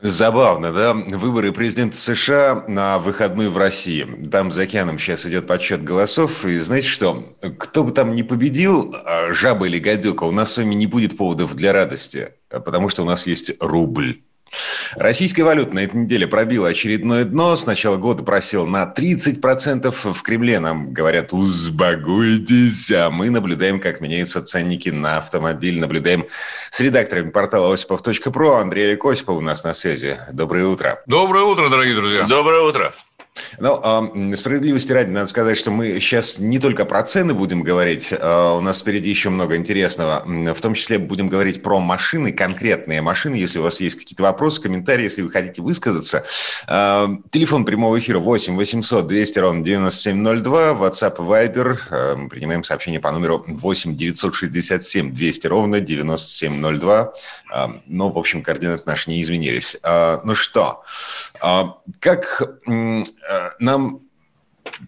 Забавно, да? Выборы президента США на выходной в России. Там за океаном сейчас идет подсчет голосов. И знаете что? Кто бы там ни победил, а, жаба или гадюка, у нас с вами не будет поводов для радости. Потому что у нас есть рубль. Российская валюта на этой неделе пробила очередное дно. С начала года просел на 30%. В Кремле нам говорят, узбагуйтесь. А мы наблюдаем, как меняются ценники на автомобиль. Наблюдаем с редакторами портала осипов.про. Андрей Осипов у нас на связи. Доброе утро. Доброе утро, дорогие друзья. Доброе утро. Ну, справедливости ради, надо сказать, что мы сейчас не только про цены будем говорить, э, у нас впереди еще много интересного. В том числе будем говорить про машины, конкретные машины. Если у вас есть какие-то вопросы, комментарии, если вы хотите высказаться. Телефон прямого эфира 8 800 200 ровно 9702, WhatsApp Viber. Мы принимаем сообщение по номеру 8 967 200 ровно 9702. Э, но, в общем, координаты наши не изменились. Э, ну что, как э, нам,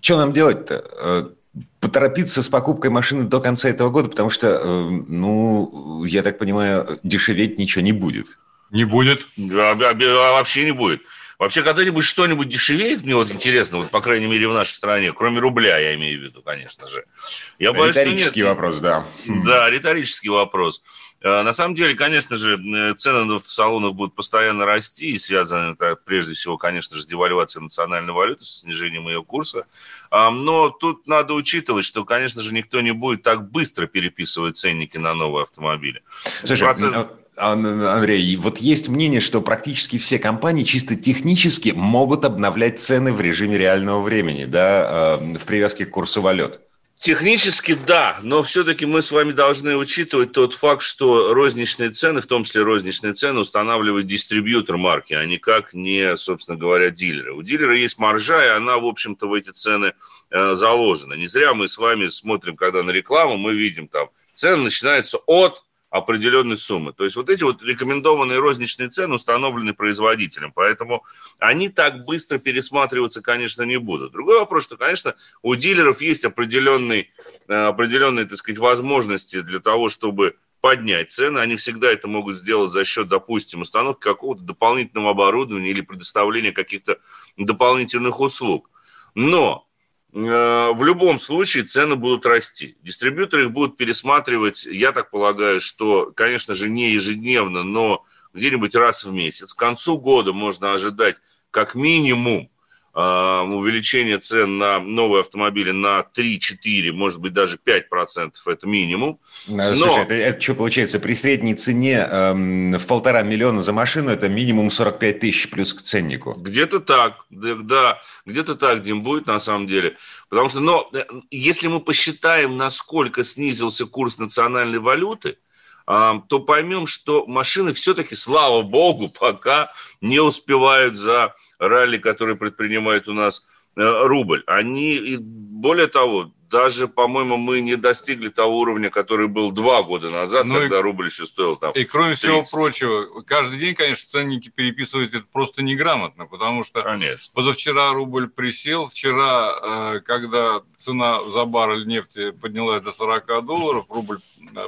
что нам делать-то? Э, Поторопиться с покупкой машины до конца этого года, потому что, э, ну, я так понимаю, дешеветь ничего не будет. Не будет. А, а, а вообще не будет. Вообще, когда-нибудь что-нибудь дешевеет, мне вот интересно, вот, по крайней мере, в нашей стране, кроме рубля, я имею в виду, конечно же. Я боюсь, риторический вопрос, да. Да, риторический вопрос. А, На самом деле, конечно же, э, цены на автосалонах будут постоянно расти, и связаны это прежде всего, конечно же, с девальвацией национальной валюты, с снижением ее курса. А, Но тут надо учитывать, что, конечно же, никто не будет так быстро переписывать ценники на новые автомобили. Слушай, Процесс- а, Ан- Андрей, вот есть мнение, что практически все компании чисто технически могут обновлять цены в режиме реального времени, да, э, в привязке к курсу валют. Технически да, но все-таки мы с вами должны учитывать тот факт, что розничные цены, в том числе розничные цены, устанавливает дистрибьютор марки, а никак не, собственно говоря, дилеры. У дилера есть маржа, и она, в общем-то, в эти цены э, заложена. Не зря мы с вами смотрим, когда на рекламу, мы видим там, цены начинаются от определенной суммы. То есть вот эти вот рекомендованные розничные цены установлены производителем, поэтому они так быстро пересматриваться, конечно, не будут. Другой вопрос, что, конечно, у дилеров есть определенные, определенные так сказать, возможности для того, чтобы поднять цены. Они всегда это могут сделать за счет, допустим, установки какого-то дополнительного оборудования или предоставления каких-то дополнительных услуг. Но Э, в любом случае цены будут расти. Дистрибьюторы их будут пересматривать, я так полагаю, что, конечно же, не ежедневно, но где-нибудь раз в месяц. К концу года можно ожидать как минимум э, увеличение цен на новые автомобили на 3-4, может быть, даже 5%, это минимум. Но... Слушай, это, это что получается? При средней цене эм, в полтора миллиона за машину это минимум 45 тысяч плюс к ценнику. Где-то так, да, да где-то так, Дим, будет на самом деле. Потому что, но если мы посчитаем, насколько снизился курс национальной валюты, то поймем, что машины все-таки, слава богу, пока не успевают за ралли, которые предпринимает у нас рубль. Они, и более того, даже, по-моему, мы не достигли того уровня, который был два года назад, ну когда и, рубль еще стоил там. И кроме 30. всего прочего, каждый день, конечно, ценники переписывать это просто неграмотно, потому что конечно. позавчера рубль присел, вчера, когда цена за баррель нефти поднялась до 40 долларов, рубль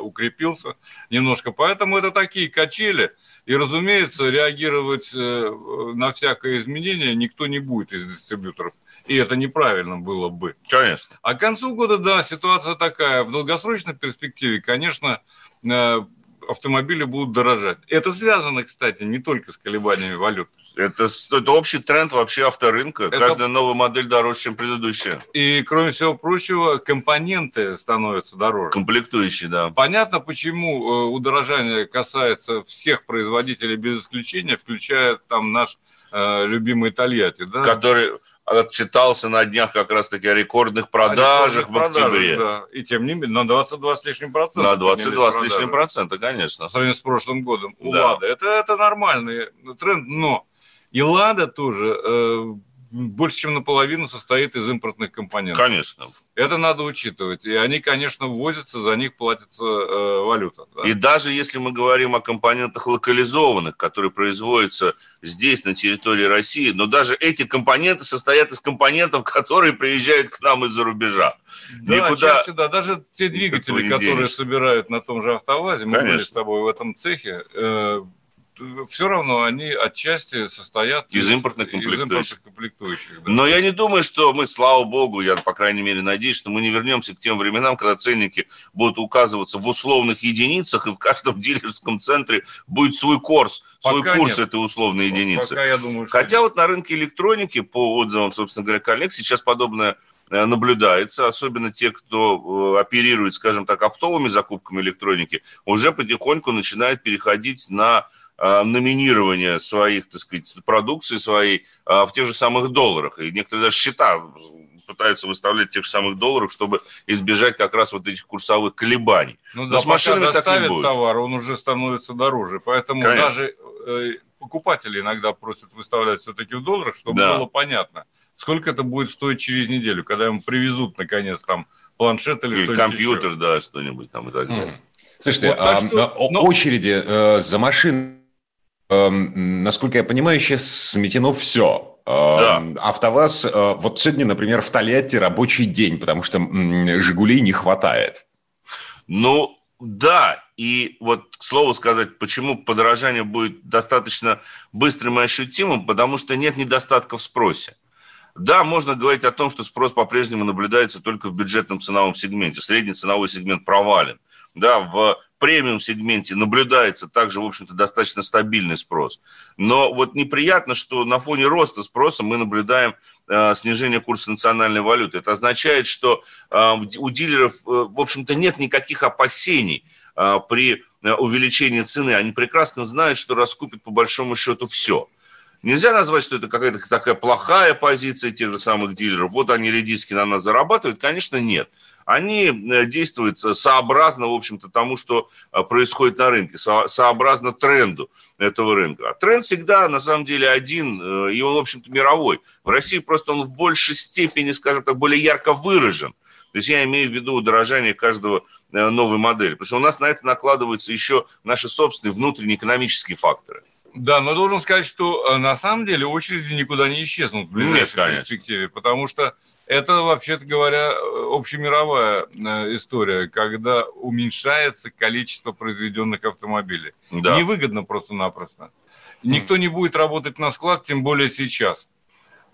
укрепился немножко. Поэтому это такие качели. И, разумеется, реагировать на всякое изменение никто не будет из дистрибьюторов. И это неправильно было бы. Конечно. А к концу года, да, ситуация такая. В долгосрочной перспективе, конечно, автомобили будут дорожать. Это связано, кстати, не только с колебаниями валют. Это, это общий тренд вообще авторынка. Это... Каждая новая модель дороже, чем предыдущая. И, кроме всего прочего, компоненты становятся дороже. Комплектующие, да. Понятно, почему удорожание касается всех производителей без исключения, включая там наш э, любимый Тольятти. Да? Который отчитался на днях как раз-таки о рекордных продажах о рекордных в октябре. Продажах, да. И тем не менее, на 22 с лишним процента. На 22 с лишним процента, конечно. По сравнению с прошлым годом. У да. Это, это нормальный тренд, но и Лада тоже э, больше, чем наполовину состоит из импортных компонентов. Конечно. Это надо учитывать. И они, конечно, ввозятся, за них платится э, валюта. Да? И даже если мы говорим о компонентах локализованных, которые производятся здесь, на территории России, но даже эти компоненты состоят из компонентов, которые приезжают к нам из-за рубежа. Да, Никуда... частью, да. Даже те двигатели, которые денешь. собирают на том же автовазе, мы Конечно. были с тобой в этом цехе, э, все равно они отчасти состоят из, из импортных комплектующих. Из импортных комплектующих да. Но я не думаю, что мы, слава богу, я, по крайней мере, надеюсь, что мы не вернемся к тем временам, когда ценники будут указываться в условных единицах, и в каждом дилерском центре будет свой курс, Пока свой курс нет. этой условной единицы. Пока я думаю, что Хотя нет. вот на рынке электроники, по отзывам, собственно говоря, коллег, сейчас подобное э, наблюдается, особенно те, кто э, оперирует, скажем так, оптовыми закупками электроники, уже потихоньку начинает переходить на номинирования своих, так сказать, продукции своей э, в тех же самых долларах. И некоторые даже счета пытаются выставлять в тех же самых долларах, чтобы избежать как раз вот этих курсовых колебаний. Ну, Но да, с машинами так не будет. товар, он уже становится дороже. Поэтому Конечно. даже э, покупатели иногда просят выставлять все-таки в долларах, чтобы да. было понятно, сколько это будет стоить через неделю, когда ему привезут, наконец, там планшет или, или что-нибудь компьютер, еще. да, что-нибудь там и так далее. Mm. Слушайте, вот, а, что, но... очереди э, за машиной насколько я понимаю, сейчас сметено все. Эм, да. АвтоВАЗ, э, вот сегодня, например, в Тольятти рабочий день, потому что «Жигулей» не хватает. Ну, да, и вот к слову сказать, почему подорожание будет достаточно быстрым и ощутимым, потому что нет недостатка в спросе. Да, можно говорить о том, что спрос по-прежнему наблюдается только в бюджетном ценовом сегменте. Средний ценовой сегмент провален. Да, в премиум-сегменте наблюдается также, в общем-то, достаточно стабильный спрос. Но вот неприятно, что на фоне роста спроса мы наблюдаем э, снижение курса национальной валюты. Это означает, что э, у дилеров, э, в общем-то, нет никаких опасений э, при э, увеличении цены. Они прекрасно знают, что раскупят по большому счету все. Нельзя назвать, что это какая-то такая плохая позиция тех же самых дилеров. Вот они редиски на нас зарабатывают. Конечно, нет они э, действуют сообразно, в общем-то, тому, что э, происходит на рынке, сообразно тренду этого рынка. А тренд всегда, на самом деле, один, э, и он, в общем-то, мировой. В России просто он в большей степени, скажем так, более ярко выражен. То есть я имею в виду удорожание каждого новой модели. Потому что у нас на это накладываются еще наши собственные внутренние экономические факторы. Да, но должен сказать, что на самом деле очереди никуда не исчезнут в ближайшей Нет, перспективе, потому что это, вообще-то говоря, общемировая э, история, когда уменьшается количество произведенных автомобилей. Да. Невыгодно просто-напросто. Никто не будет работать на склад, тем более сейчас.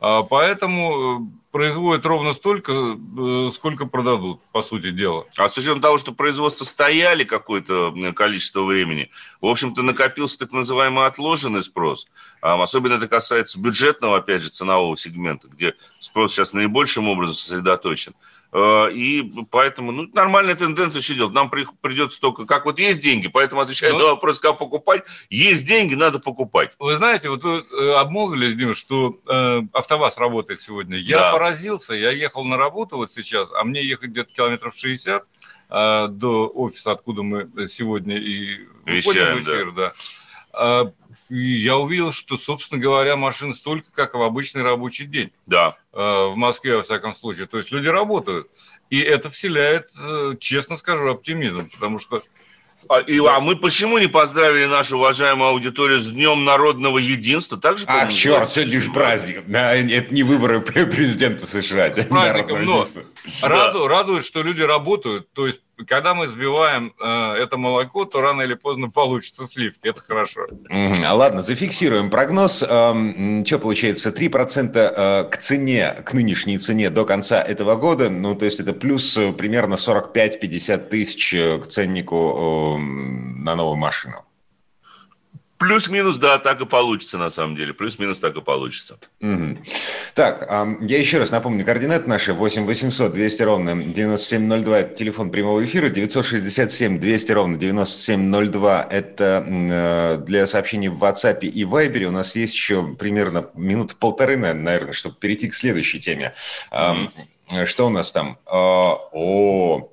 А поэтому э, производят ровно столько, э, сколько продадут, по сути дела. А с учетом того, что производство стояли какое-то количество времени, в общем-то, накопился так называемый отложенный спрос. А, особенно это касается бюджетного, опять же, ценового сегмента, где спрос сейчас наибольшим образом сосредоточен. Э, и поэтому ну, нормальная тенденция еще делать. Нам придется только, как вот есть деньги, поэтому отвечаю ну, на вопрос, как покупать. Есть деньги, надо покупать. Вы знаете, вот вы э, обмолвились, Дима, что э, АвтоВАЗ работает сегодня. Я да. поразился, я ехал на работу вот сейчас, а мне ехать где-то километров 60 э, до офиса, откуда мы сегодня и Вещаем, в эфир, да. да. И я увидел, что, собственно говоря, машин столько, как в обычный рабочий день. Да. Э, в Москве, во всяком случае. То есть люди работают. И это вселяет, э, честно скажу, оптимизм, потому что а, и, а мы почему не поздравили нашу уважаемую аудиторию с Днем народного единства? Так же, Ах, черт, сегодня же праздник. Это не выборы президента США. Праздником, но раду, радует, что люди работают. То есть, когда мы сбиваем э, это молоко, то рано или поздно получится сливки. Это хорошо. А ладно, зафиксируем прогноз. Эм, что получается? 3% э, к цене, к нынешней цене до конца этого года. Ну, то есть, это плюс э, примерно 45-50 тысяч э, к ценнику на новую машину. Плюс-минус, да, так и получится на самом деле. Плюс-минус так и получится. Угу. Так, я еще раз напомню, координаты наши 8 800 200 ровно 9702, это телефон прямого эфира, 967 200 ровно 9702, это э, для сообщений в WhatsApp и Viber. У нас есть еще примерно минут полторы, наверное, чтобы перейти к следующей теме. Угу. Что у нас там? А, о,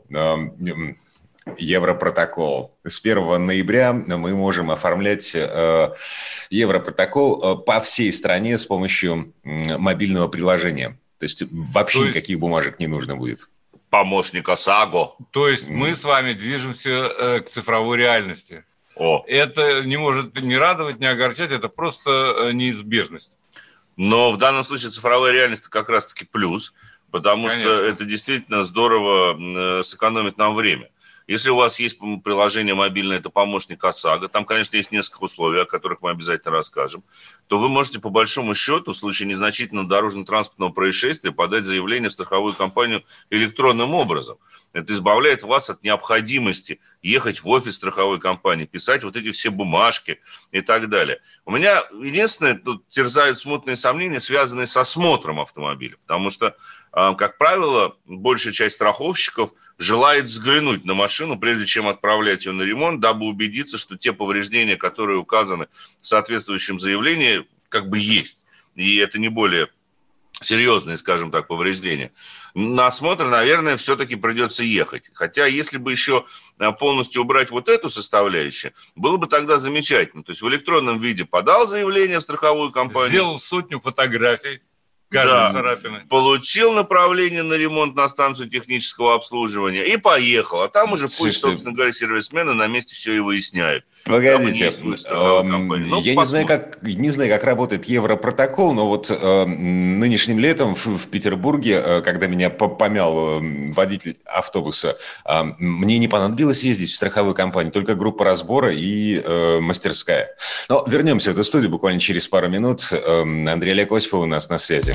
Европротокол. С 1 ноября мы можем оформлять э, Европротокол э, по всей стране с помощью мобильного приложения. То есть вообще То есть... никаких бумажек не нужно будет. Помощник ОСАГО. То есть мы с вами движемся э, к цифровой реальности. О. Это не может не радовать, не огорчать, это просто неизбежность. Но в данном случае цифровая реальность как раз-таки плюс, потому Конечно. что это действительно здорово сэкономит нам время. Если у вас есть приложение мобильное, это помощник ОСАГО, там, конечно, есть несколько условий, о которых мы обязательно расскажем, то вы можете по большому счету в случае незначительного дорожно-транспортного происшествия подать заявление в страховую компанию электронным образом. Это избавляет вас от необходимости ехать в офис страховой компании, писать вот эти все бумажки и так далее. У меня единственное, тут терзают смутные сомнения, связанные с осмотром автомобиля, потому что как правило, большая часть страховщиков желает взглянуть на машину, прежде чем отправлять ее на ремонт, дабы убедиться, что те повреждения, которые указаны в соответствующем заявлении, как бы есть. И это не более серьезные, скажем так, повреждения. На осмотр, наверное, все-таки придется ехать. Хотя, если бы еще а, полностью убрать вот эту составляющую, было бы тогда замечательно. То есть в электронном виде подал заявление в страховую компанию. Сделал сотню фотографий да. царапины. Получил направление на ремонт на станцию технического обслуживания и поехал. А там уже пусть, собственно говоря, сервисмены на месте все и выясняют. Погодите, ну, я не знаю, как, не знаю, как работает Европротокол, но вот э, нынешним летом в, в Петербурге, э, когда меня помял э, водитель автобуса, э, мне не понадобилось ездить в страховую компанию, только группа разбора и э, мастерская. Но вернемся в эту студию буквально через пару минут. Э, Андрей Олег Осипов у нас на связи.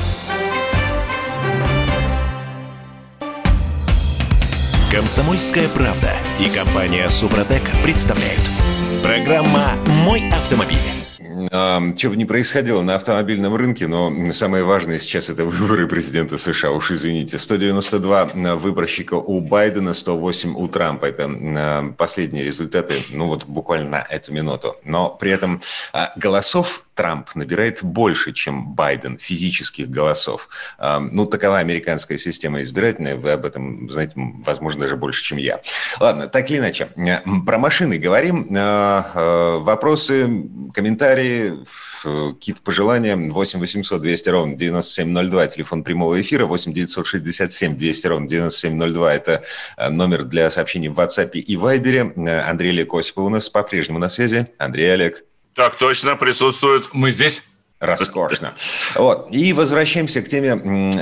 Комсомольская правда и компания Супротек представляют. Программа «Мой автомобиль». Что бы ни происходило на автомобильном рынке, но самое важное сейчас это выборы президента США. Уж извините. 192 выборщика у Байдена, 108 у Трампа. Это последние результаты, ну вот буквально на эту минуту. Но при этом а, голосов Трамп набирает больше, чем Байден, физических голосов. Ну, такова американская система избирательная. Вы об этом знаете, возможно, даже больше, чем я. Ладно, так или иначе. Про машины говорим. А, а, вопросы, комментарии, какие-то пожелания. 8 800 200 ровно 9702, телефон прямого эфира. 8 967 200 ровно 9702, это а, номер для сообщений в WhatsApp и Viber. Андрей Олег Осипов у нас по-прежнему на связи. Андрей Олег. Так точно, присутствует. Мы здесь. Роскошно. Вот. И возвращаемся к теме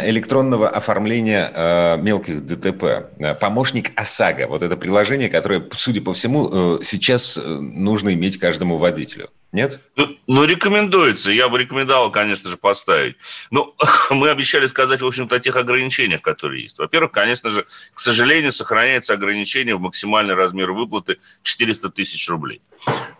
электронного оформления э, мелких ДТП. Э, помощник ОСАГО. Вот это приложение, которое, судя по всему, э, сейчас э, нужно иметь каждому водителю. Нет? Ну, ну, рекомендуется. Я бы рекомендовал, конечно же, поставить. Ну, мы обещали сказать, в общем-то, о тех ограничениях, которые есть. Во-первых, конечно же, к сожалению, сохраняется ограничение в максимальный размер выплаты 400 тысяч рублей.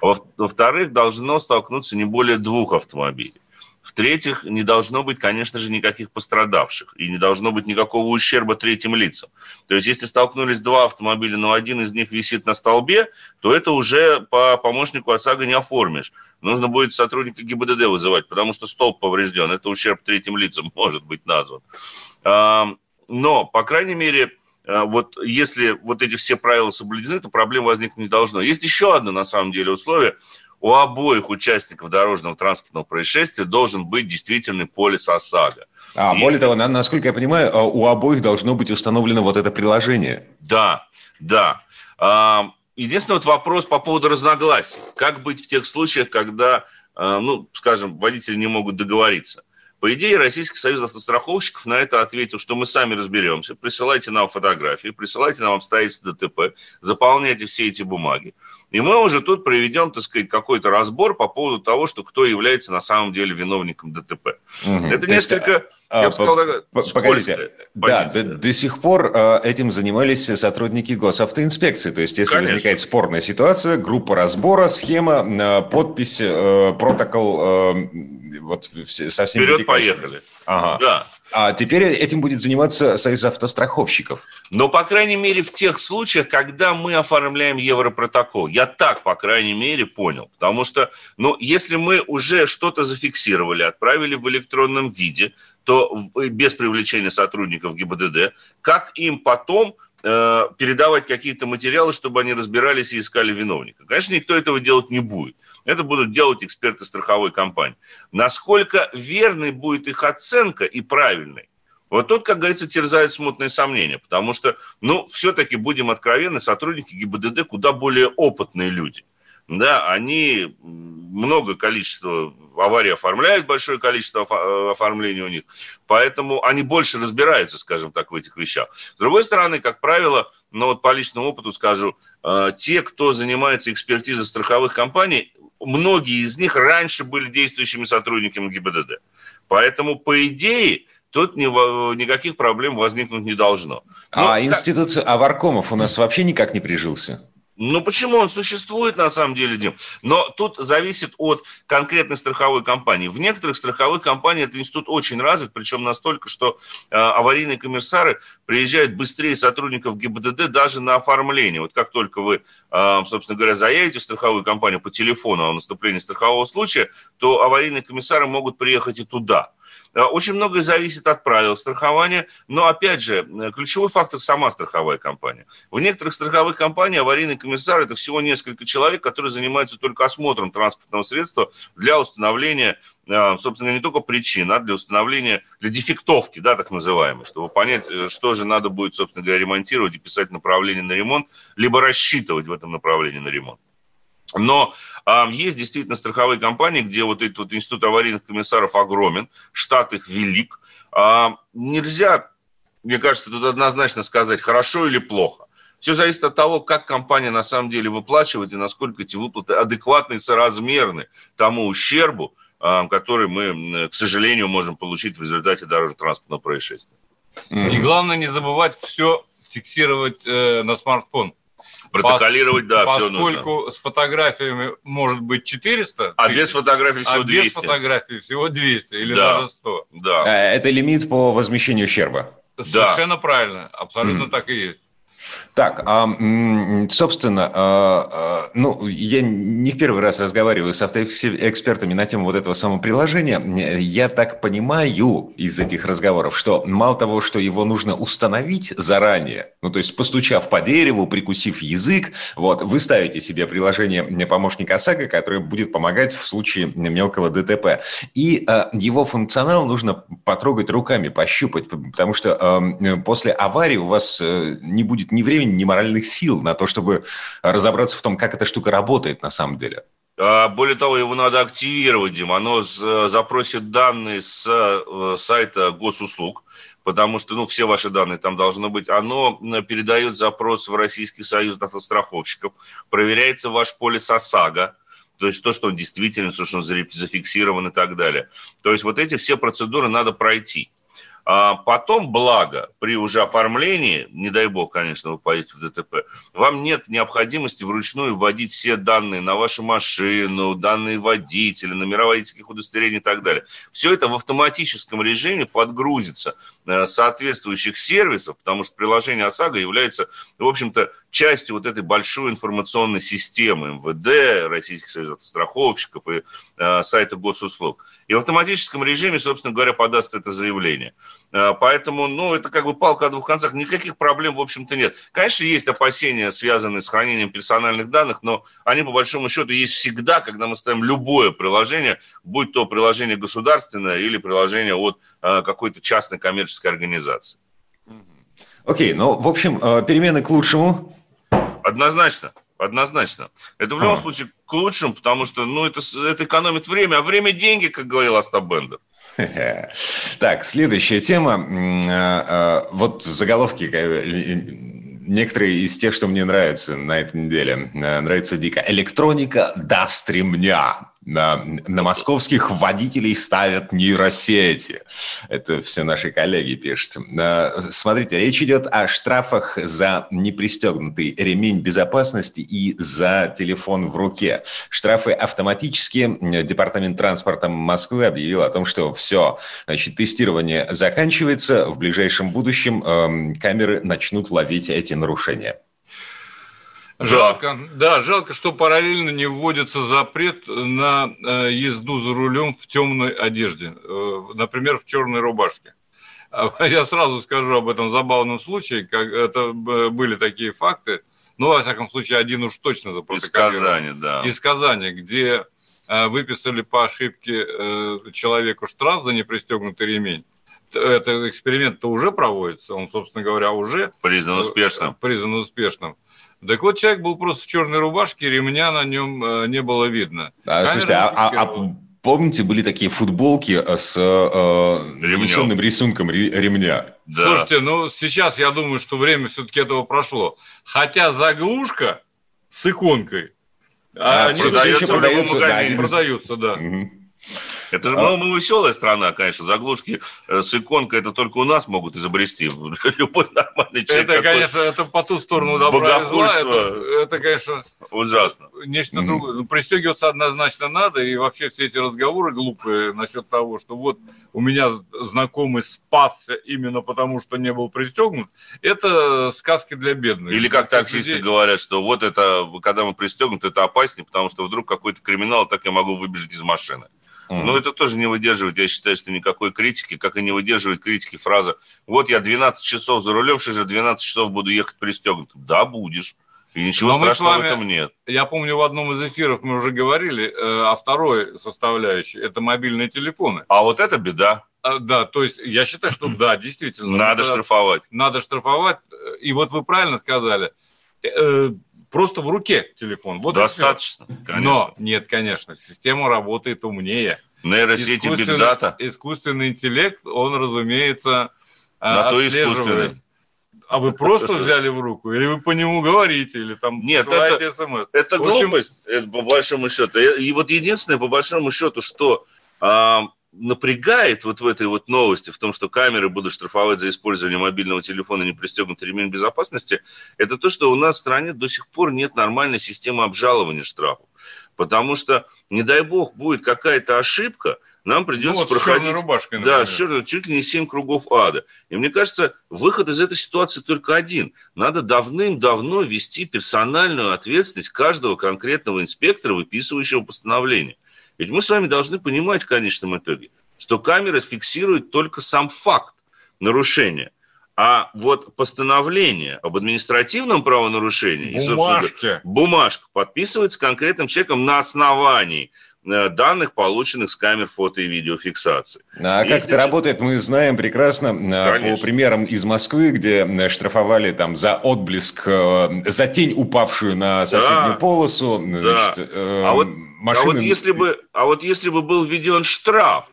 Во-вторых, должно столкнуться не более двух автомобилей. В-третьих, не должно быть, конечно же, никаких пострадавших и не должно быть никакого ущерба третьим лицам. То есть, если столкнулись два автомобиля, но один из них висит на столбе, то это уже по помощнику ОСАГО не оформишь. Нужно будет сотрудника ГИБДД вызывать, потому что столб поврежден. Это ущерб третьим лицам может быть назван. Но, по крайней мере, а, вот если вот эти все правила соблюдены, то проблем возникнуть не должно. Есть еще одно, на самом деле, условие – у обоих участников дорожного транспортного происшествия должен быть действительный полис ОСАГО. А, Если... более того, насколько я понимаю, а, у обоих должно быть установлено вот это приложение. Да, да. А, единственный вот вопрос по поводу разногласий. Как быть в тех случаях, когда, а, ну, скажем, водители не могут договориться? По идее, Российский союз автостраховщиков на это ответил, что мы сами разберемся, присылайте нам фотографии, присылайте нам обстоятельства ДТП, заполняйте все эти бумаги. И мы уже тут проведем, так сказать, какой-то разбор по поводу того, что кто является на самом деле виновником ДТП. Угу. Это То несколько, есть, а, я бы сказал, Погодите, да, до, до сих пор э, этим занимались сотрудники госавтоинспекции. То есть, если Конечно. возникает спорная ситуация, группа разбора, схема, э, подпись, э, протокол, э, вот со всеми Вперед поехали. Ага. Да. А теперь этим будет заниматься Союз автостраховщиков. Но, по крайней мере, в тех случаях, когда мы оформляем Европротокол. Я так, по крайней мере, понял. Потому что, ну, если мы уже что-то зафиксировали, отправили в электронном виде, то без привлечения сотрудников ГИБДД, как им потом э, передавать какие-то материалы, чтобы они разбирались и искали виновника? Конечно, никто этого делать не будет. Это будут делать эксперты страховой компании. Насколько верной будет их оценка и правильной, вот тут, как говорится, терзают смутные сомнения, потому что, ну, все-таки, будем откровенны, сотрудники ГИБДД куда более опытные люди. Да, они много количества аварий оформляют, большое количество э, оформлений у них, поэтому они больше разбираются, скажем так, в этих вещах. С другой стороны, как правило, ну вот по личному опыту скажу, э, те, кто занимается экспертизой страховых компаний, многие из них раньше были действующими сотрудниками ГИБДД. Поэтому, по идее, тут ни, никаких проблем возникнуть не должно. Но, а как... институт аваркомов у нас вообще никак не прижился? Ну, почему он существует на самом деле, Дим? Но тут зависит от конкретной страховой компании. В некоторых страховых компаниях этот институт очень развит, причем настолько, что э, аварийные комиссары приезжают быстрее сотрудников ГИБДД даже на оформление. Вот как только вы, э, собственно говоря, заявите в страховую компанию по телефону о наступлении страхового случая, то аварийные комиссары могут приехать и туда. Э, очень многое зависит от правил страхования, но, опять же, э, ключевой фактор – сама страховая компания. В некоторых страховых компаниях аварийный комиссар – это всего несколько человек, которые занимаются только осмотром транспортного средства для установления, э, собственно, не только причин, а для установления, для дефектовки, да, так называемой, чтобы понять, что же надо будет, собственно говоря, ремонтировать и писать направление на ремонт, либо рассчитывать в этом направлении на ремонт. Но а, есть действительно страховые компании, где вот этот вот институт аварийных комиссаров огромен, штат их велик. А, нельзя, мне кажется, тут однозначно сказать, хорошо или плохо. Все зависит от того, как компания на самом деле выплачивает и насколько эти выплаты адекватны и соразмерны тому ущербу, а, который мы, к сожалению, можем получить в результате дорожно-транспортного происшествия. И главное не забывать все фиксировать э, на смартфон. Протоколировать, да, все нужно. Поскольку с фотографиями может быть 400 А без фотографий всего а 200. без фотографий всего 200 или да. даже 100. Да. А, это лимит по возмещению ущерба. Совершенно да. правильно. Абсолютно mm. так и есть. Так, а, собственно, а, а, ну, я не в первый раз разговариваю с автоэкспертами на тему вот этого самого приложения. Я так понимаю из этих разговоров, что мало того, что его нужно установить заранее, ну, то есть постучав по дереву, прикусив язык, вот, вы ставите себе приложение помощника ОСАГО, которое будет помогать в случае мелкого ДТП. И его функционал нужно потрогать руками, пощупать, потому что после аварии у вас э, не будет ни времени, ни моральных сил на то, чтобы разобраться в том, как эта штука работает на самом деле. А, более того, его надо активировать, Дим. Оно запросит данные с э, сайта госуслуг, потому что ну, все ваши данные там должны быть. Оно передает запрос в Российский союз автостраховщиков, проверяется ваш полис ОСАГО, то есть то, что он действительно, что он зафиксирован и так далее. То есть вот эти все процедуры надо пройти. А потом, благо, при уже оформлении, не дай бог, конечно, вы поедете в ДТП, вам нет необходимости вручную вводить все данные на вашу машину, данные водителя, номера водительских удостоверений и так далее. Все это в автоматическом режиме подгрузится э, соответствующих сервисов, потому что приложение ОСАГО является, в общем-то, частью вот этой большой информационной системы МВД, Российских союзов страховщиков и э, сайта госуслуг. И в автоматическом режиме, собственно говоря, подастся это заявление. Э, поэтому, ну, это как бы палка о двух концах. Никаких проблем, в общем-то, нет. Конечно, есть опасения, связанные с хранением персональных данных, но они, по большому счету, есть всегда, когда мы ставим любое приложение, будь то приложение государственное или приложение от э, какой-то частной коммерческой организации. Окей, okay, ну, в общем, э, перемены к лучшему. Однозначно. Однозначно. Это в любом а. случае к лучшему, потому что ну, это, это экономит время, а время – деньги, как говорил Остап Бендер. Так, следующая тема. А, а, вот заголовки э, некоторые из тех, что мне нравятся на этой неделе. Э, нравится дико. Электроника даст ремня. На, на московских водителей ставят нейросети. Это все наши коллеги пишут. Смотрите, речь идет о штрафах за непристегнутый ремень безопасности и за телефон в руке. Штрафы автоматические. Департамент транспорта Москвы объявил о том, что все, значит, тестирование заканчивается. В ближайшем будущем э, камеры начнут ловить эти нарушения. Жалко, да, жалко, что параллельно не вводится запрет на э, езду за рулем в темной одежде, э, например, в черной рубашке. А, я сразу скажу об этом забавном случае, как это были такие факты, ну, во всяком случае, один уж точно запротоколирован. Из Казани, да. Из Казани, где э, выписали по ошибке человеку штраф за непристегнутый ремень. Этот эксперимент-то уже проводится, он, собственно говоря, уже... Признан успешным. Признан успешным. Так вот, человек был просто в черной рубашке, ремня на нем э, не было видно. А, слушайте, а, а, а помните, были такие футболки э, с э, нанесенным рисунком ремня? Да. Слушайте, ну сейчас я думаю, что время все-таки этого прошло. Хотя заглушка с иконкой, а, они продается, продается, да, продаются, да. Угу. Это же а... мы веселая страна, конечно. Заглушки э, с иконкой это только у нас могут изобрести. Любой нормальный человек. Это, конечно, это по ту сторону добра и зла. Это, это, конечно, ужасно. Нечто mm-hmm. другое. Ну, пристегиваться однозначно надо. И вообще все эти разговоры глупые насчет того, что вот у меня знакомый спасся именно потому, что не был пристегнут, это сказки для бедных. Или как таксисты людей... говорят, что вот это, когда мы пристегнуты, это опаснее, потому что вдруг какой-то криминал, так я могу выбежать из машины. Mm. Но это тоже не выдерживает, я считаю, что никакой критики, как и не выдерживает критики фраза «Вот я 12 часов за рулем, же 12 часов буду ехать пристегнутым». Да, будешь. И ничего Но страшного вами, в этом нет. Я помню, в одном из эфиров мы уже говорили э, о второй составляющей. Это мобильные телефоны. А вот это беда. А, да, то есть я считаю, что да, действительно. Надо штрафовать. Надо штрафовать. И вот вы правильно сказали. Э, просто в руке телефон. Вот Достаточно, конечно. Но нет, конечно, система работает умнее. Нейросети, бигдата. Искусственный интеллект, он, разумеется, На то искусственный. А вы просто взяли в руку? Или вы по нему говорите? Или там Нет, это, смс? это глупость, это по большому счету. И вот единственное, по большому счету, что а, напрягает вот в этой вот новости, в том, что камеры будут штрафовать за использование мобильного телефона не пристегнутый ремень безопасности, это то, что у нас в стране до сих пор нет нормальной системы обжалования штрафов. Потому что, не дай бог, будет какая-то ошибка, нам придется ну, вот проходить... С рубашкой, например. Да, с черной, чуть ли не семь кругов ада. И мне кажется, выход из этой ситуации только один. Надо давным-давно ввести персональную ответственность каждого конкретного инспектора, выписывающего постановление. Ведь мы с вами должны понимать в конечном итоге, что камера фиксирует только сам факт нарушения. А вот постановление об административном правонарушении, бумажка, бумажка подписывается конкретным человеком на основании данных, полученных с камер фото и видеофиксации. А Если... как это работает, мы знаем прекрасно э, Конечно. по примерам из Москвы, где э, штрафовали там за отблеск, за тень, упавшую на соседнюю да. полосу. Да. Значит, а вот машины... А вот если бы, а вот если бы был введен штраф,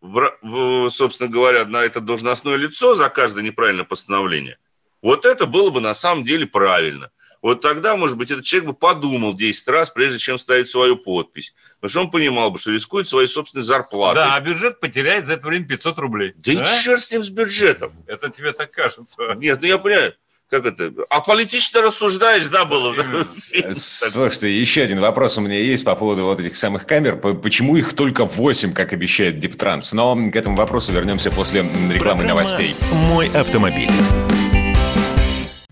в, в, собственно говоря, на это должностное лицо за каждое неправильное постановление, вот это было бы на самом деле правильно. Вот тогда, может быть, этот человек бы подумал 10 раз, прежде чем ставить свою подпись. Потому что он понимал бы, что рискует своей собственной зарплатой. Да, а бюджет потеряет за это время 500 рублей. Да, да? и черт с ним, с бюджетом. Это тебе так кажется. Нет, ну я понимаю как это, а политически рассуждаешь, да, было? Слушайте, еще один вопрос у меня есть по поводу вот этих самых камер. Почему их только 8, как обещает Диптранс? Но к этому вопросу вернемся после рекламы новостей. «Мой автомобиль».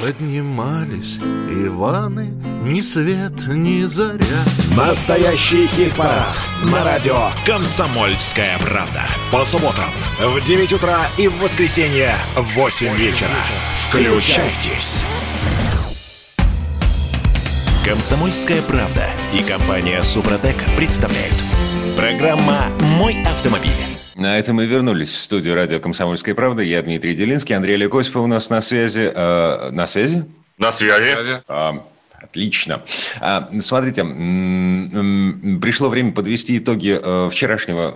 Поднимались Иваны, ни свет, ни заря. Настоящий хит-парад на радио «Комсомольская правда». По субботам в 9 утра и в воскресенье в 8 вечера. Включайтесь. Комсомольская правда и компания Супротек представляют. Программа «Мой автомобиль». На этом мы вернулись в студию радио «Комсомольская правда». Я Дмитрий Делинский, Андрей Олег Осипов у нас на связи. Э, на связи? На связи. А, Отлично. А, смотрите, пришло время подвести итоги э, вчерашнего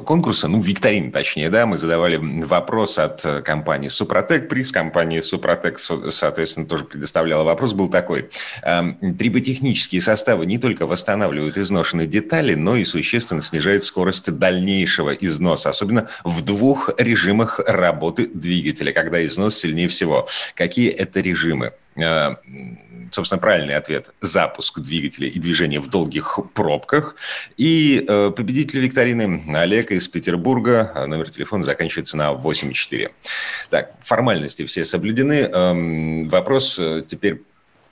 э, конкурса, ну, викторины точнее, да, мы задавали вопрос от компании «Супротек», приз компании «Супротек», соответственно, тоже предоставляла вопрос, был такой. А, триботехнические составы не только восстанавливают изношенные детали, но и существенно снижают скорость дальнейшего износа, особенно в двух режимах работы двигателя, когда износ сильнее всего. Какие это режимы? А, собственно, правильный ответ – запуск двигателя и движение в долгих пробках. И э, победитель викторины Олег из Петербурга. Номер телефона заканчивается на 8,4. Так, формальности все соблюдены. Эм, вопрос э, теперь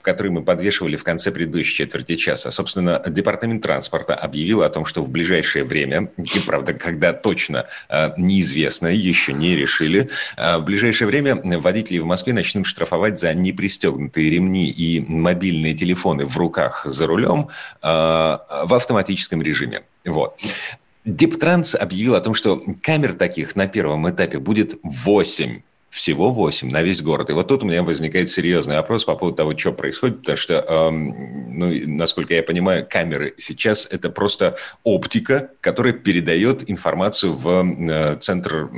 который мы подвешивали в конце предыдущей четверти часа. Собственно, Департамент транспорта объявил о том, что в ближайшее время, и, правда, когда точно э, неизвестно, еще не решили, э, в ближайшее время водители в Москве начнут штрафовать за непристегнутые ремни и мобильные телефоны в руках за рулем э, в автоматическом режиме. Вот. Дептранс объявил о том, что камер таких на первом этапе будет 8 всего 8 на весь город. И вот тут у меня возникает серьезный вопрос по поводу того, что происходит, потому что, эм, ну, насколько я понимаю, камеры сейчас это просто оптика, которая передает информацию в э, центр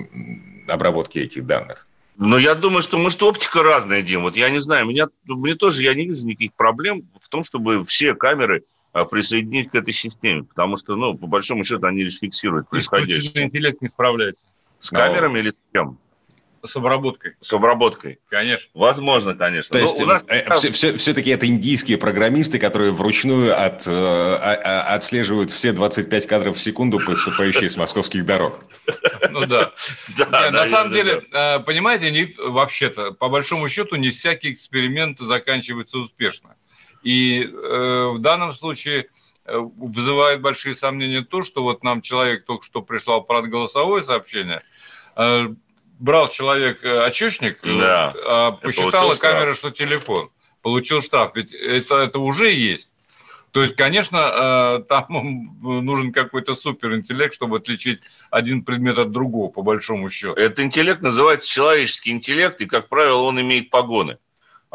обработки этих данных. Ну, я думаю, что, может, оптика разная, Дим. Вот я не знаю, меня, мне тоже, я не вижу никаких проблем в том, чтобы все камеры а, присоединить к этой системе, потому что, ну, по большому счету, они лишь фиксируют происходящее. интеллект не справляется. С камерами или с чем? С обработкой. С обработкой. Конечно. Возможно, конечно. То есть, у нас... Э, все, все, все-таки это индийские программисты, которые вручную от, э, а, а, отслеживают все 25 кадров в секунду, поступающие с московских дорог. Ну да. На самом деле, э, понимаете, вообще-то, по большому счету, не всякий эксперимент заканчивается успешно. И в данном случае вызывает большие сомнения то, что вот нам человек только что прислал про голосовое сообщение, брал человек э, очечник, э, да. а посчитала камера, что телефон. Получил штраф. Ведь это, это уже есть. То есть, конечно, э, там нужен какой-то суперинтеллект, чтобы отличить один предмет от другого, по большому счету. Этот интеллект называется человеческий интеллект, и, как правило, он имеет погоны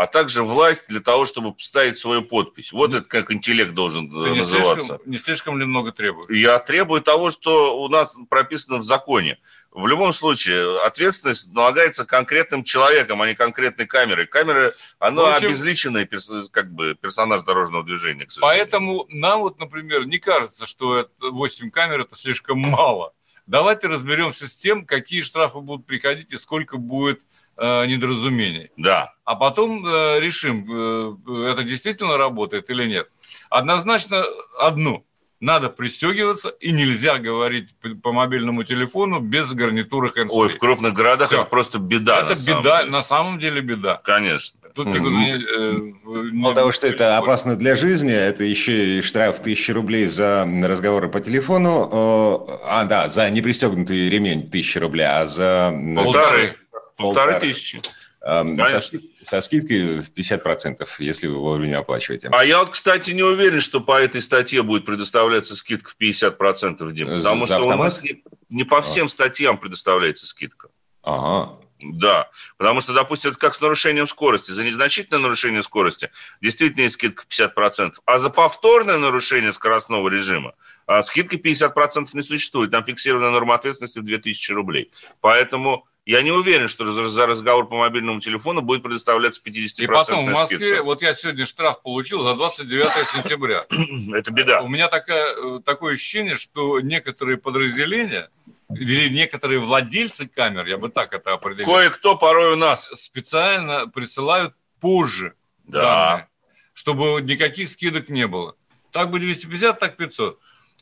а также власть для того, чтобы поставить свою подпись. Вот это как интеллект должен Ты называться. Не слишком, не слишком ли много требуешь? Я требую того, что у нас прописано в законе. В любом случае, ответственность налагается конкретным человеком, а не конкретной камерой. Камера, она общем, обезличенный как бы, персонаж дорожного движения, к сожалению. Поэтому нам вот, например, не кажется, что 8 камер – это слишком мало. Давайте разберемся с тем, какие штрафы будут приходить и сколько будет э, недоразумений. Да. А потом э, решим, э, это действительно работает или нет. Однозначно одно – надо пристегиваться, и нельзя говорить по мобильному телефону без гарнитуры hands Ой, в крупных городах Все. это просто беда. Это на беда, самом на самом деле беда. Конечно. Тут mm-hmm. не, э, Мало того, что это опасно для жизни, это еще и штраф тысячи рублей за разговоры по телефону. А, да, за непристегнутый ремень тысяча рублей, а за... Полторы. Полторы тысячи. Со, со скидкой в 50%, если вы вовремя оплачиваете. А я вот, кстати, не уверен, что по этой статье будет предоставляться скидка в 50%, Дим. Потому за что автомат? у нас не, не по всем а. статьям предоставляется скидка. Ага. Да, потому что, допустим, это как с нарушением скорости. За незначительное нарушение скорости действительно есть скидка 50%, а за повторное нарушение скоростного режима а скидка 50% не существует. Там фиксированная норма ответственности в 2000 рублей. Поэтому я не уверен, что за разговор по мобильному телефону будет предоставляться 50% И потом в Москве, скидка. вот я сегодня штраф получил за 29 сентября. Это беда. У меня такая, э, такое ощущение, что некоторые подразделения или некоторые владельцы камер, я бы так это определил. Кое-кто порой у нас. Специально присылают позже да. данные, чтобы никаких скидок не было. Так бы 250, так 500.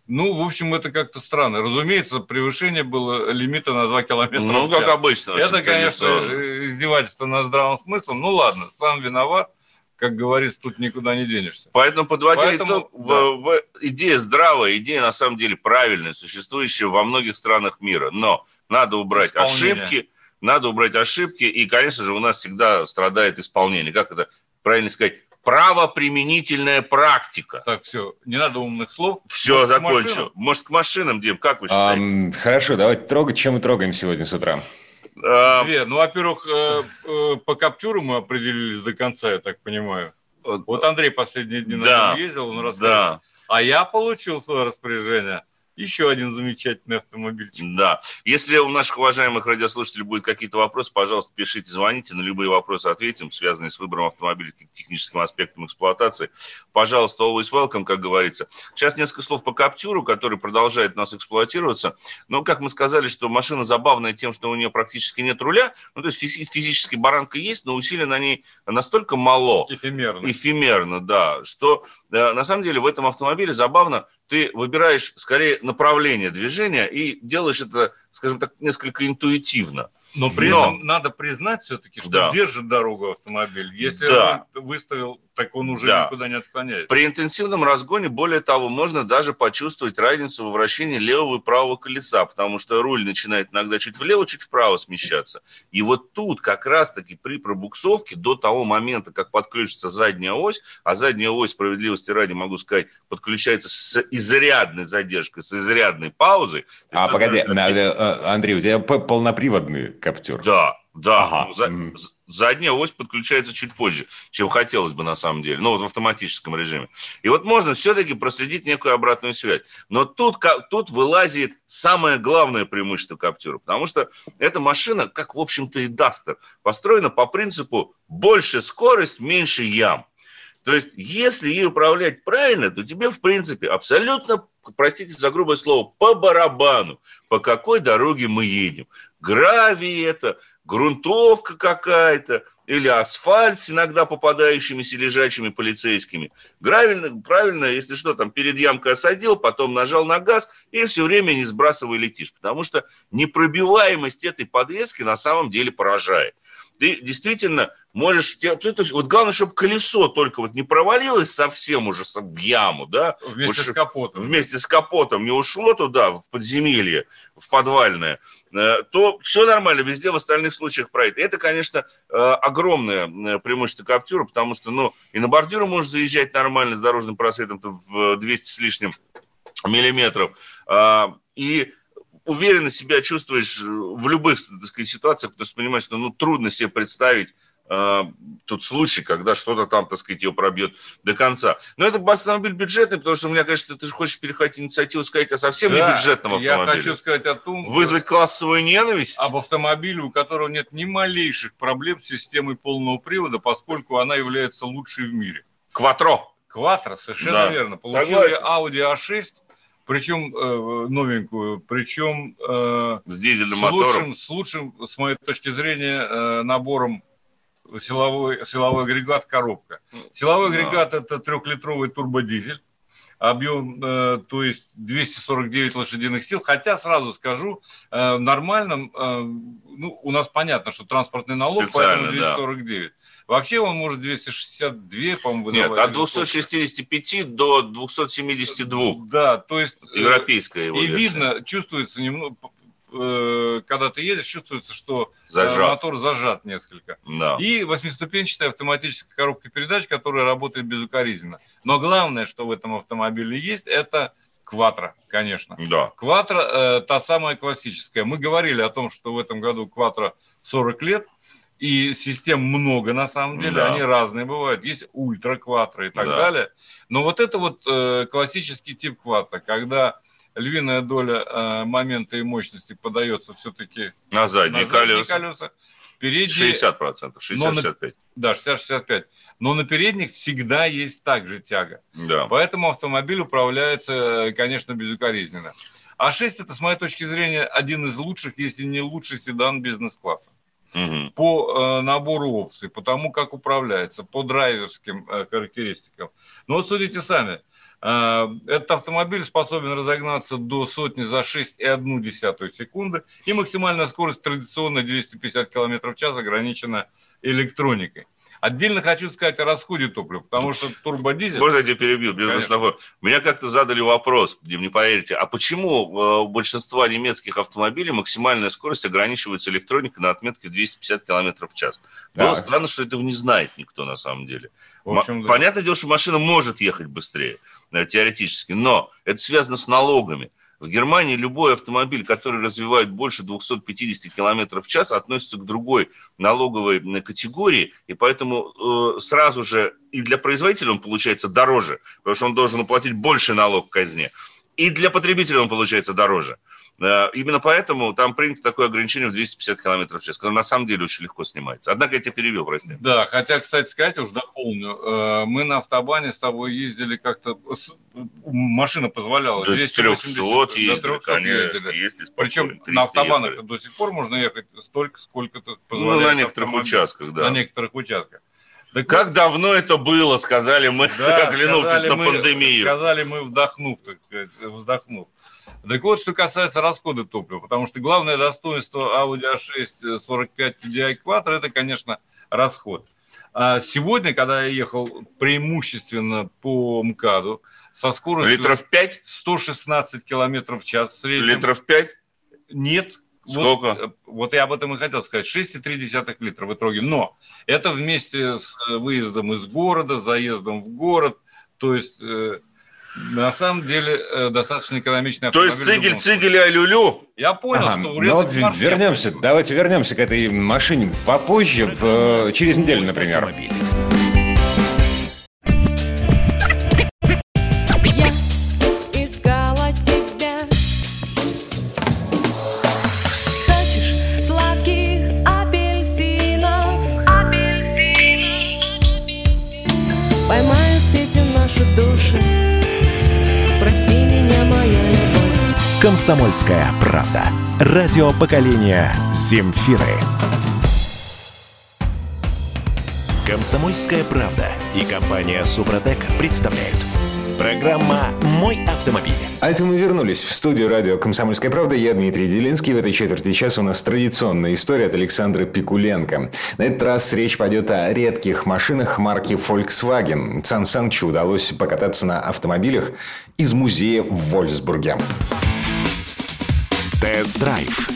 Ну, в общем, это как-то странно. Разумеется, превышение было лимита на 2 километра. Ну, как обычно. Это, конечно, издевательство над здравым смыслом. Ну, ладно, сам виноват. Как говорится, тут никуда не денешься. Поэтому, подводя Поэтому, итог, да. в, в, идея здравая, идея на самом деле правильная, существующая во многих странах мира. Но надо убрать исполнение. ошибки, надо убрать ошибки, и, конечно же, у нас всегда страдает исполнение. Как это правильно сказать? Правоприменительная практика. Так, все, не надо умных слов. Все, Может, закончил. Может, к машинам, Дим, как вы считаете? А, хорошо, давайте трогать, чем мы трогаем сегодня с утра. А... Две. Ну, во-первых, э, э, по Каптюру мы определились до конца, я так понимаю. Вот Андрей последние дни да, ездил, он рассказывал. Да. А я получил свое распоряжение еще один замечательный автомобильчик. Да. Если у наших уважаемых радиослушателей будут какие-то вопросы, пожалуйста, пишите, звоните, на любые вопросы ответим, связанные с выбором автомобиля, техническим аспектом эксплуатации. Пожалуйста, always welcome, как говорится. Сейчас несколько слов по Каптюру, который продолжает у нас эксплуатироваться. Но, как мы сказали, что машина забавная тем, что у нее практически нет руля. Ну, то есть физически баранка есть, но усилия на ней настолько мало. Эфемерно. Эфемерно, да. Что э, на самом деле в этом автомобиле забавно, ты выбираешь скорее направление движения и делаешь это, скажем так, несколько интуитивно. Но при Но... этом надо признать все-таки, что да. держит дорогу автомобиль. Если да. выставил так он уже да. никуда не отклоняется. При интенсивном разгоне, более того, можно даже почувствовать разницу во вращении левого и правого колеса, потому что руль начинает иногда чуть влево, чуть вправо смещаться. И вот тут как раз-таки при пробуксовке до того момента, как подключится задняя ось, а задняя ось, справедливости ради, могу сказать, подключается с изрядной задержкой, с изрядной паузой. А, погоди, такие... Андрей, у тебя полноприводный каптюр. Да, да, ага. за, задняя ось подключается чуть позже, чем хотелось бы на самом деле, ну вот в автоматическом режиме. И вот можно все-таки проследить некую обратную связь. Но тут, тут вылазит самое главное преимущество Каптюра, потому что эта машина, как в общем-то и Дастер, построена по принципу больше скорость, меньше ям. То есть, если ей управлять правильно, то тебе, в принципе, абсолютно, простите за грубое слово, по барабану, по какой дороге мы едем. Гравий это, грунтовка какая-то, или асфальт с иногда попадающимися лежачими полицейскими. Правильно, правильно, если что, там перед ямкой осадил, потом нажал на газ и все время не сбрасывай летишь. Потому что непробиваемость этой подвески на самом деле поражает ты действительно можешь... Вот главное, чтобы колесо только вот не провалилось совсем уже в яму, да? Вместе вот, с капотом. Вместе с капотом не ушло туда, в подземелье, в подвальное, э, то все нормально, везде в остальных случаях пройдет. Это, конечно, э, огромное э, преимущество Каптюра, потому что, ну, и на бордюру можешь заезжать нормально с дорожным просветом в 200 с лишним миллиметров. А, и уверенно себя чувствуешь в любых так сказать, ситуациях, потому что понимаешь, что ну, трудно себе представить э, тот случай, когда что-то там, так сказать, ее пробьет до конца. Но это автомобиль бюджетный, потому что у меня, конечно, ты же хочешь перехватить инициативу сказать о совсем да, не бюджетном автомобиле. Я хочу сказать о том... Вызвать классовую ненависть? Об автомобиле, у которого нет ни малейших проблем с системой полного привода, поскольку она является лучшей в мире. Кватро. Кватро, совершенно да. верно. Получили Согласен. Audi A6 причем э, новенькую, причем э, с дизельным с мотором. Лучшим, с лучшим, с моей точки зрения, э, набором силовой, силовой агрегат коробка. Силовой агрегат да. это трехлитровый турбодизель, объем, э, то есть 249 лошадиных сил. Хотя сразу скажу, э, в нормальном, э, ну, у нас понятно, что транспортный налог, Специально, поэтому 249. Да. Вообще он может 262, по-моему, Нет, от 265 до 272. Да, то есть... Э, Европейская его И версия. видно, чувствуется немного, э, когда ты едешь, чувствуется, что э, зажат. мотор зажат несколько. Да. И восьмиступенчатая автоматическая коробка передач, которая работает безукоризненно. Но главное, что в этом автомобиле есть, это Кватро, конечно. Да. Кватро э, та самая классическая. Мы говорили о том, что в этом году Кватро 40 лет – и систем много на самом деле, да. они разные бывают. Есть ультра-кватро и так да. далее. Но вот это вот э, классический тип кватро, когда львиная доля э, момента и мощности подается все-таки на задние, на задние колеса. колеса. Передние, 60%, 60-65%. Да, 60-65%. Но на передних всегда есть также тяга. Да. Поэтому автомобиль управляется, э, конечно, безукоризненно. А6 это, с моей точки зрения, один из лучших, если не лучший седан бизнес-класса угу. по э, набору опций, по тому, как управляется, по драйверским э, характеристикам. Ну вот судите сами, э, этот автомобиль способен разогнаться до сотни за 6,1 секунды, и максимальная скорость традиционная 250 км в час ограничена электроникой. Отдельно хочу сказать о расходе топлива, потому что турбодизель... Можно я тебя перебью? Меня как-то задали вопрос, Дим, не поверите, а почему э, у большинства немецких автомобилей максимальная скорость ограничивается электроникой на отметке 250 км в час? Было так. странно, что этого не знает никто на самом деле. В общем, да. Понятное дело, что машина может ехать быстрее, э, теоретически, но это связано с налогами. В Германии любой автомобиль, который развивает больше 250 км в час, относится к другой налоговой категории, и поэтому э, сразу же и для производителя он получается дороже, потому что он должен уплатить больше налог к казне, и для потребителя он получается дороже. Э, именно поэтому там принято такое ограничение в 250 км в час, которое на самом деле очень легко снимается. Однако я тебя перевел, прости. Да, хотя, кстати сказать, уже дополню, э, мы на автобане с тобой ездили как-то, машина позволяла. До 280, 300 ездили, до 300 конечно, ездили. Причем на автобанах ехали. до сих пор можно ехать столько, сколько то позволяет. Ну, на некоторых автомобиль. участках, да. На некоторых участках. Да как давно это было, сказали мы, да, оглянувшись на мы, пандемию. Сказали мы, вдохнув, так сказать, вздохнув. Так вот, что касается расхода топлива, потому что главное достоинство Audi A6 45 TDI Quattro – это, конечно, расход. А сегодня, когда я ехал преимущественно по МКАДу, со скоростью... Литров 5? 116 километров в час в среднем. Литров 5? Нет. Сколько? Вот, вот я об этом и хотел сказать. 6,3 литра в итоге. Но это вместе с выездом из города, заездом в город. То есть э, на самом деле э, достаточно экономичный автомобиль. То есть цигель, цигель, а Я понял, ага, что ну, вот вернемся, давайте вернемся к этой машине попозже, в, через неделю, например. Автомобиль. «Комсомольская правда». Радио поколения «Земфиры». «Комсомольская правда» и компания «Супротек» представляют. Программа «Мой автомобиль». А это мы вернулись в студию радио «Комсомольская правда». Я Дмитрий Делинский. В этой четверти часа у нас традиционная история от Александра Пикуленко. На этот раз речь пойдет о редких машинах марки Volkswagen. Сан Санычу удалось покататься на автомобилях из музея в Вольсбурге. Тест-драйв.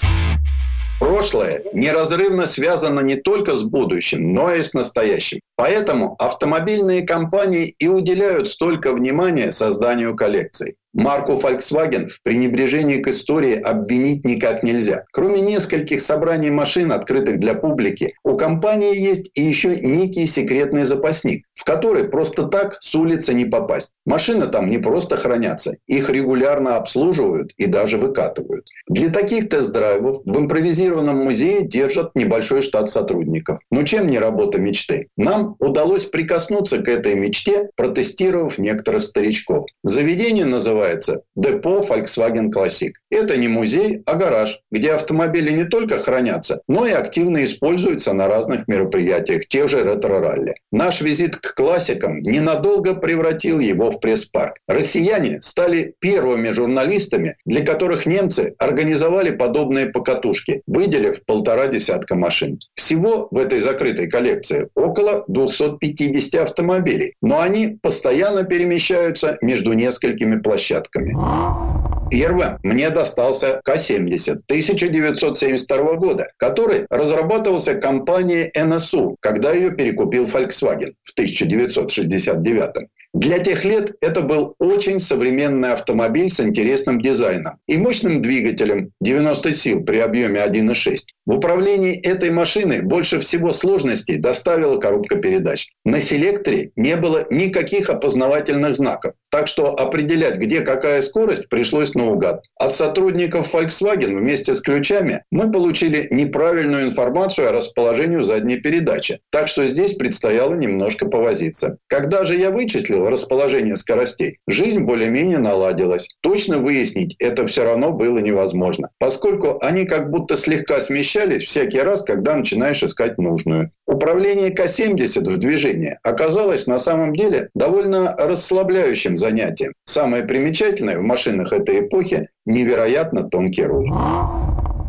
Прошлое неразрывно связано не только с будущим, но и с настоящим. Поэтому автомобильные компании и уделяют столько внимания созданию коллекций. Марку Volkswagen в пренебрежении к истории обвинить никак нельзя. Кроме нескольких собраний машин, открытых для публики, у компании есть и еще некий секретный запасник, в который просто так с улицы не попасть. Машины там не просто хранятся, их регулярно обслуживают и даже выкатывают. Для таких тест-драйвов в импровизированном музее держат небольшой штат сотрудников. Ну чем не работа мечты? Нам удалось прикоснуться к этой мечте, протестировав некоторых старичков. Заведение называется депо Volkswagen Classic. Это не музей, а гараж, где автомобили не только хранятся, но и активно используются на разных мероприятиях, тех же ретро-ралли. Наш визит к классикам ненадолго превратил его в пресс-парк. Россияне стали первыми журналистами, для которых немцы организовали подобные покатушки, выделив полтора десятка машин. Всего в этой закрытой коллекции около 250 автомобилей, но они постоянно перемещаются между несколькими площадками. Первым мне достался К-70 1972 года, который разрабатывался компанией НСУ, когда ее перекупил Volkswagen в 1969. Для тех лет это был очень современный автомобиль с интересным дизайном и мощным двигателем 90 сил при объеме 1,6. В управлении этой машины больше всего сложностей доставила коробка передач. На селекторе не было никаких опознавательных знаков, так что определять, где какая скорость, пришлось наугад. От сотрудников Volkswagen вместе с ключами мы получили неправильную информацию о расположении задней передачи, так что здесь предстояло немножко повозиться. Когда же я вычислил расположение скоростей, жизнь более-менее наладилась. Точно выяснить это все равно было невозможно, поскольку они как будто слегка смещались смещались всякий раз, когда начинаешь искать нужную. Управление К-70 в движении оказалось на самом деле довольно расслабляющим занятием. Самое примечательное в машинах этой эпохи – невероятно тонкий руль.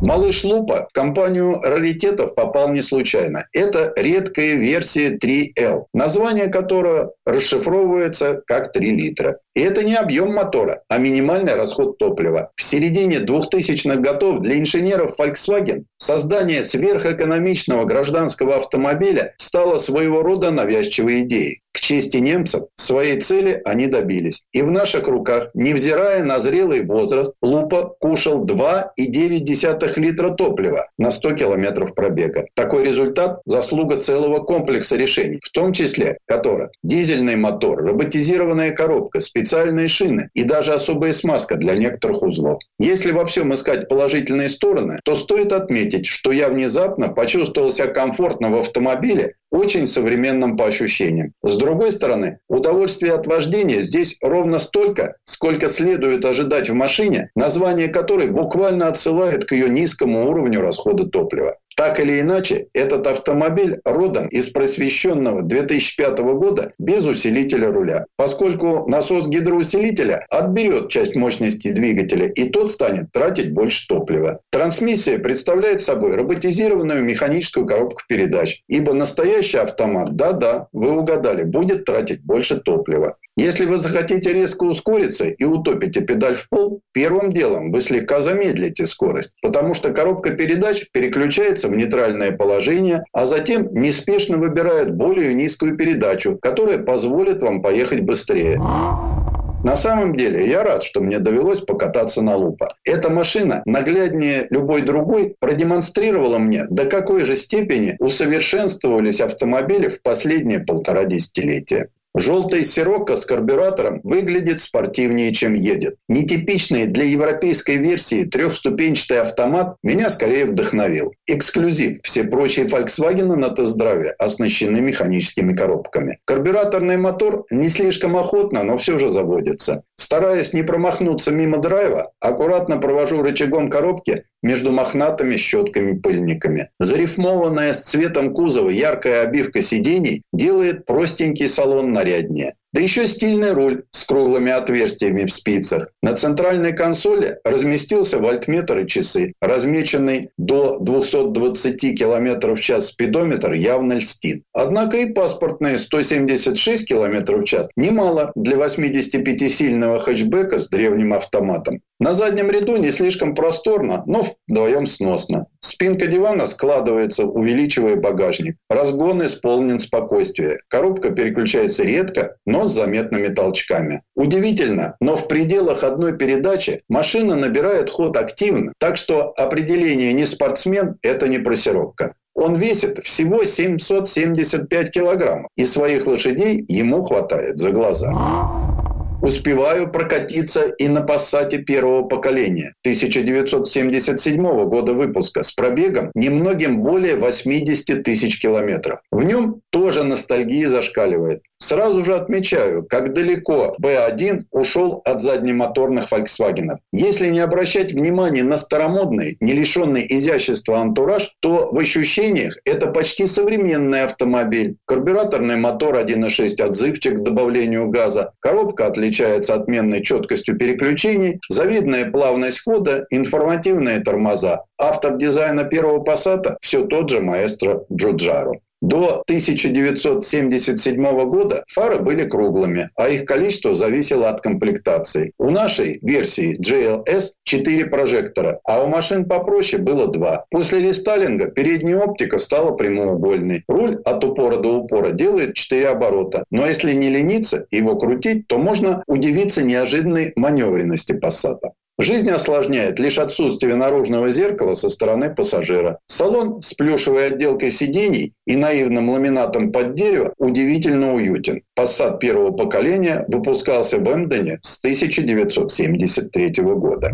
Малыш Лупа в компанию раритетов попал не случайно. Это редкая версия 3L, название которого расшифровывается как 3 литра. И это не объем мотора, а минимальный расход топлива. В середине 2000-х годов для инженеров Volkswagen создание сверхэкономичного гражданского автомобиля стало своего рода навязчивой идеей. К чести немцев, своей цели они добились. И в наших руках, невзирая на зрелый возраст, Лупа кушал 2,9 литра топлива на 100 километров пробега. Такой результат – заслуга целого комплекса решений, в том числе, который дизельный мотор, роботизированная коробка, специальные шины и даже особая смазка для некоторых узлов. Если во всем искать положительные стороны, то стоит отметить, что я внезапно почувствовал себя комфортно в автомобиле, очень современным по ощущениям. С другой стороны, удовольствие от вождения здесь ровно столько, сколько следует ожидать в машине, название которой буквально отсылает к ее низкому уровню расхода топлива. Так или иначе, этот автомобиль родом из просвещенного 2005 года без усилителя руля, поскольку насос гидроусилителя отберет часть мощности двигателя, и тот станет тратить больше топлива. Трансмиссия представляет собой роботизированную механическую коробку передач, ибо настоящий автомат, да-да, вы угадали, будет тратить больше топлива. Если вы захотите резко ускориться и утопите педаль в пол, первым делом вы слегка замедлите скорость, потому что коробка передач переключается в нейтральное положение, а затем неспешно выбирает более низкую передачу, которая позволит вам поехать быстрее. На самом деле, я рад, что мне довелось покататься на лупа. Эта машина, нагляднее любой другой, продемонстрировала мне, до какой же степени усовершенствовались автомобили в последние полтора десятилетия. Желтый Сирокко с карбюратором выглядит спортивнее, чем едет. Нетипичный для европейской версии трехступенчатый автомат меня скорее вдохновил. Эксклюзив. Все прочие Volkswagen на тест-драйве оснащены механическими коробками. Карбюраторный мотор не слишком охотно, но все же заводится. Стараясь не промахнуться мимо драйва, аккуратно провожу рычагом коробки между мохнатыми щетками-пыльниками. Зарифмованная с цветом кузова яркая обивка сидений делает простенький салон наряднее. Да еще стильный руль с круглыми отверстиями в спицах. На центральной консоли разместился вольтметр и часы. Размеченный до 220 км в час спидометр явно льстит. Однако и паспортные 176 км в час немало для 85-сильного хэтчбека с древним автоматом. На заднем ряду не слишком просторно, но вдвоем сносно. Спинка дивана складывается, увеличивая багажник. Разгон исполнен спокойствия. Коробка переключается редко, но с заметными толчками. Удивительно, но в пределах одной передачи машина набирает ход активно, так что определение «не спортсмен» – это не просировка. Он весит всего 775 килограммов, и своих лошадей ему хватает за глаза успеваю прокатиться и на Пассате первого поколения 1977 года выпуска с пробегом немногим более 80 тысяч километров. В нем тоже ностальгия зашкаливает. Сразу же отмечаю, как далеко B1 ушел от заднемоторных Volkswagen. Если не обращать внимания на старомодный, не лишенный изящества антураж, то в ощущениях это почти современный автомобиль. Карбюраторный мотор 1.6 отзывчик к добавлению газа, коробка отличается отменной четкостью переключений, завидная плавность хода, информативные тормоза. Автор дизайна первого Passat все тот же маэстро Джуджаро. До 1977 года фары были круглыми, а их количество зависело от комплектации. У нашей версии GLS 4 прожектора, а у машин попроще было 2. После рестайлинга передняя оптика стала прямоугольной. Руль от упора до упора делает 4 оборота. Но если не лениться его крутить, то можно удивиться неожиданной маневренности Passat. Жизнь осложняет лишь отсутствие наружного зеркала со стороны пассажира. Салон с плюшевой отделкой сидений и наивным ламинатом под дерево удивительно уютен. Passat первого поколения выпускался в Эмдене с 1973 года.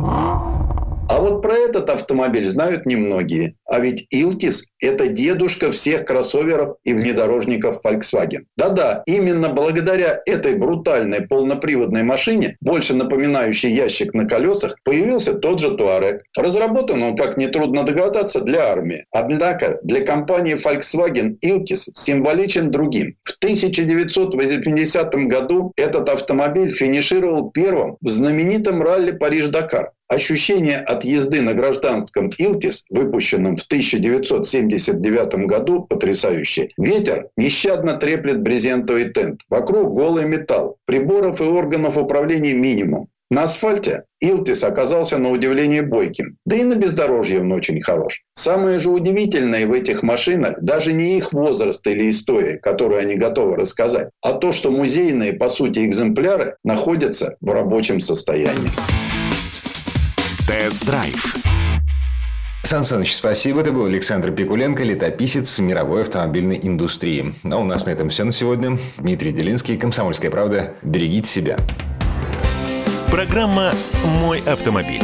А вот про этот автомобиль знают немногие. А ведь Илтис – это дедушка всех кроссоверов и внедорожников Volkswagen. Да-да, именно благодаря этой брутальной полноприводной машине, больше напоминающей ящик на колесах, появился тот же Туарек. Разработан он, как нетрудно догадаться, для армии. Однако для компании Volkswagen Iltis символичен другим. В 1980 году этот автомобиль финишировал первым в знаменитом ралли Париж-Дакар. Ощущение от езды на гражданском «Илтис», выпущенном в 1979 году, потрясающее. Ветер нещадно треплет брезентовый тент. Вокруг голый металл. Приборов и органов управления минимум. На асфальте Илтис оказался на удивление бойким. Да и на бездорожье он очень хорош. Самое же удивительное в этих машинах даже не их возраст или история, которую они готовы рассказать, а то, что музейные, по сути, экземпляры находятся в рабочем состоянии. Тест-драйв. Сан Саныч, спасибо. Это был Александр Пикуленко, летописец мировой автомобильной индустрии. А у нас на этом все на сегодня. Дмитрий Делинский, «Комсомольская правда». Берегите себя. Программа «Мой автомобиль».